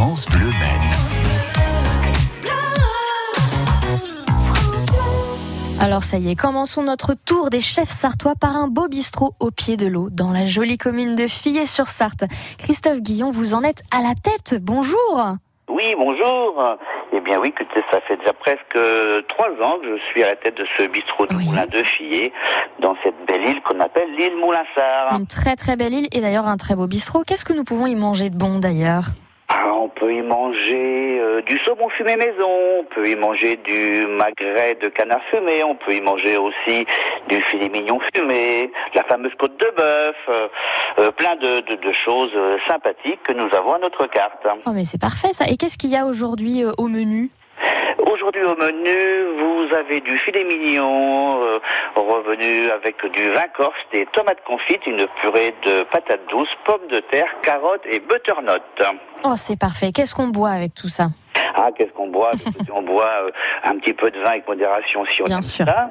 France Bleu Maine. Alors ça y est, commençons notre tour des chefs sartois par un beau bistrot au pied de l'eau, dans la jolie commune de Fillers-sur-Sarthe. Christophe Guillon, vous en êtes à la tête. Bonjour. Oui, bonjour. Eh bien oui, écoutez, ça fait déjà presque trois ans que je suis à la tête de ce bistrot de Oui. Moulin de Fillet, dans cette belle île qu'on appelle l'île Moulinsart. Une très très belle île et d'ailleurs un très beau bistrot. Qu'est-ce que nous pouvons y manger de bon d'ailleurs? Peut y manger euh, du saumon fumé maison, on peut y manger du magret de canard fumé, on peut y manger aussi du filet mignon fumé, la fameuse côte de bœuf, euh, euh, plein de, de- de choses sympathiques que nous avons à notre carte. Oh mais c'est parfait ça. Et qu'est-ce qu'il y a aujourd'hui au menu? Aujourd'hui au menu, vous avez du filet mignon euh, revenu avec du vin corse, des tomates confites, une purée de patates douces, pommes de terre, carottes et butternut. Oh c'est parfait. Qu'est-ce qu'on boit avec tout ça? Ah, qu'est-ce qu'on boit? On boit euh, un petit peu de vin avec modération si on Bien aime sûr. ça.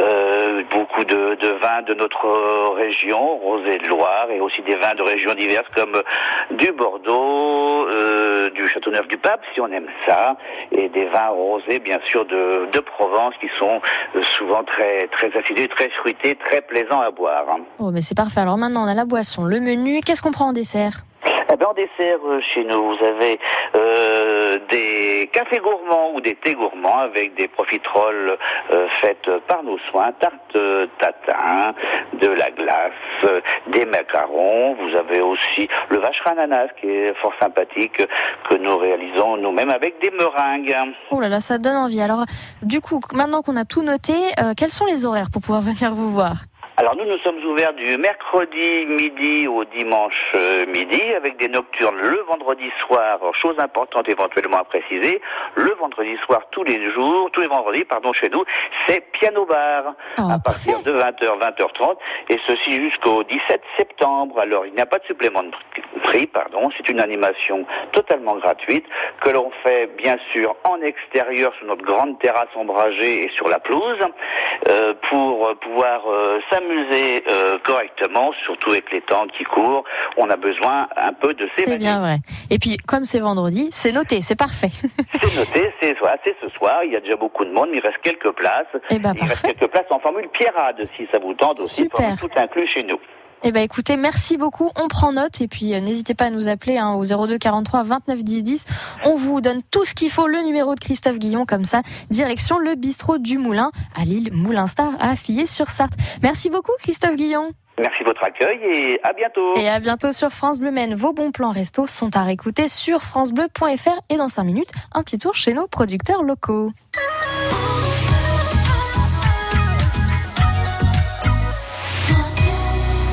Euh, beaucoup de, vins de notre région, Rosé de Loire, et aussi des vins de régions diverses comme du Bordeaux, euh, du Châteauneuf du Pape, si on aime ça, et des vins rosés, bien sûr, de, de Provence, qui sont souvent très très acidus, très fruités, très plaisants à boire. Oh mais c'est parfait. Alors maintenant on a la boisson, le menu. Qu'est-ce qu'on prend en dessert? Eh ben, en dessert, euh, chez nous, vous avez euh, des cafés gourmands ou des thés gourmands avec des profiteroles euh, faites par nos soins, tarte euh, tatin, de la glace, euh, des macarons. Vous avez aussi le vacherin ananas qui est fort sympathique que nous réalisons nous-mêmes avec des meringues. Oh là là, ça donne envie. Alors du coup, maintenant qu'on a tout noté, euh, quels sont les horaires pour pouvoir venir vous voir? Alors nous, nous sommes ouverts du mercredi midi au dimanche euh, midi avec des nocturnes le vendredi soir. Chose importante éventuellement à préciser, le vendredi soir tous les jours, tous les vendredis, pardon, chez nous, c'est piano bar Oh, à partir de 20h, 20h30 et ceci jusqu'au 17 septembre. Alors il n'y a pas de supplément de prix, pardon, c'est une animation totalement gratuite que l'on fait bien sûr en extérieur sur notre grande terrasse ombragée et sur la pelouse euh, pour pouvoir euh, s'amuser euh, correctement, surtout avec les temps qui courent. On a besoin un peu de C'est s'évader. bien vrai. Et puis comme c'est vendredi, c'est noté, c'est parfait. C'est noté, c'est voilà, c'est ce soir. Il y a déjà beaucoup de monde, mais il reste quelques places. Eh ben il reste quelques places en formule Pierrade, si ça vous tente aussi, Super. formule tout inclus chez nous. Eh ben écoutez, merci beaucoup. On prend note et puis euh, n'hésitez pas à nous appeler hein, au 02 43 29 10 10. On vous donne tout ce qu'il faut, le numéro de Christophe Guillon comme ça. Direction le bistrot du Moulin à Lille Moulinstar à Fillers-sur-Sarthe. Merci beaucoup Christophe Guillon. Merci de votre accueil et à bientôt. Et à bientôt sur France Bleu Maine. Vos bons plans resto sont à réécouter sur francebleu.fr et dans 5 minutes, un petit tour chez nos producteurs locaux.